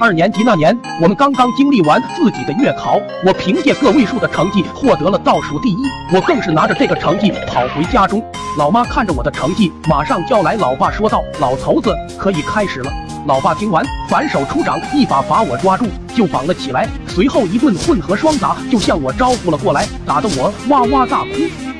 二年级那年，我们刚刚经历完自己的月考，我凭借个位数的成绩获得了倒数第一，我更是拿着这个成绩跑回家中。老妈看着我的成绩，马上叫来老爸说道：“老头子，可以开始了。”老爸听完，反手出掌，一把把我抓住，就绑了起来，随后一顿混合双打就向我招呼了过来，打得我哇哇大哭。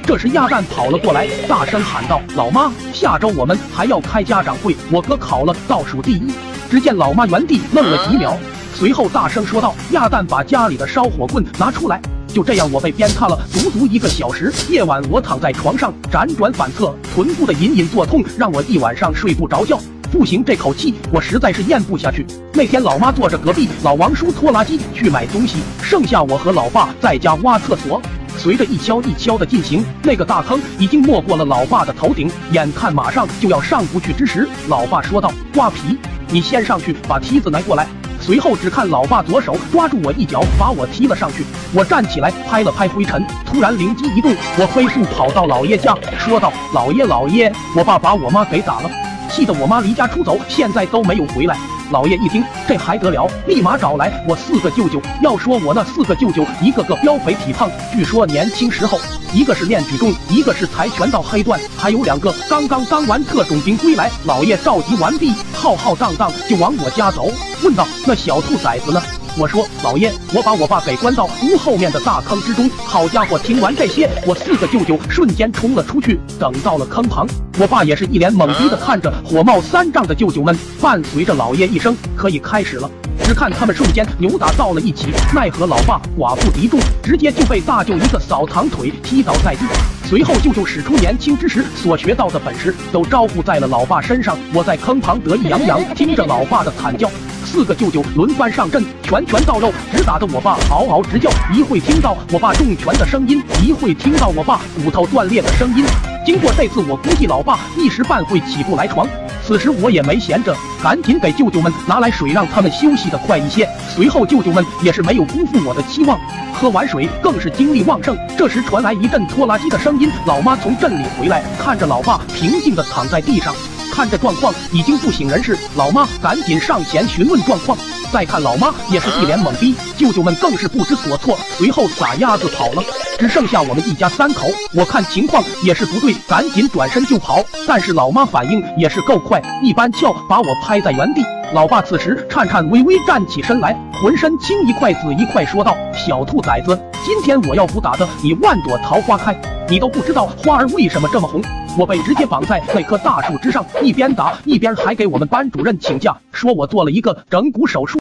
这时鸭蛋跑了过来，大声喊道：“老妈，下周我们还要开家长会，我哥考了倒数第一。”只见老妈原地愣了几秒，随后大声说道：“鸭蛋，把家里的烧火棍拿出来！”就这样，我被鞭挞了足足一个小时。夜晚，我躺在床上辗转反侧，臀部的隐隐作痛让我一晚上睡不着觉。不行，这口气我实在是咽不下去。那天，老妈坐着隔壁老王叔拖拉机去买东西，剩下我和老爸在家挖厕所。随着一锹一锹的进行，那个大坑已经没过了老爸的头顶，眼看马上就要上不去之时，老爸说道：“瓜皮。”你先上去，把梯子拿过来。随后只看老爸左手抓住我一脚，把我踢了上去。我站起来拍了拍灰尘，突然灵机一动，我飞速跑到老爷家，说道：“老爷，老爷，我爸把我妈给打了，气得我妈离家出走，现在都没有回来。”老爷一听，这还得了，立马找来我四个舅舅。要说我那四个舅舅，一个个膘肥体胖，据说年轻时候，一个是练举重，一个是跆拳道黑段，还有两个刚刚当完特种兵归来。老爷召集完毕，浩浩荡荡就往我家走，问道：“那小兔崽子呢？”我说：“老爷，我把我爸给关到屋后面的大坑之中。”好家伙，听完这些，我四个舅舅瞬间冲了出去。等到了坑旁，我爸也是一脸懵逼的看着火冒三丈的舅舅们，伴随着老爷一声“可以开始了”，只看他们瞬间扭打到了一起。奈何老爸寡不敌众，直接就被大舅一个扫堂腿踢倒在地。随后舅舅使出年轻之时所学到的本事，都招呼在了老爸身上。我在坑旁得意洋洋，听着老爸的惨叫。四个舅舅轮番上阵，拳拳到肉，直打得我爸嗷嗷直叫。一会听到我爸重拳的声音，一会听到我爸骨头断裂的声音。经过这次，我估计老爸一时半会起不来床。此时我也没闲着，赶紧给舅舅们拿来水，让他们休息的快一些。随后舅舅们也是没有辜负我的期望，喝完水更是精力旺盛。这时传来一阵拖拉机的声音，老妈从镇里回来，看着老爸平静的躺在地上。看这状况已经不省人事，老妈赶紧上前询问状况。再看老妈也是一脸懵逼，舅舅们更是不知所措，随后撒丫子跑了，只剩下我们一家三口。我看情况也是不对，赶紧转身就跑。但是老妈反应也是够快，一般翘把我拍在原地。老爸此时颤颤巍巍站起身来，浑身青一块紫一块，说道：“小兔崽子，今天我要不打得你万朵桃花开，你都不知道花儿为什么这么红。”我被直接绑在那棵大树之上，一边打一边还给我们班主任请假，说我做了一个整蛊手术。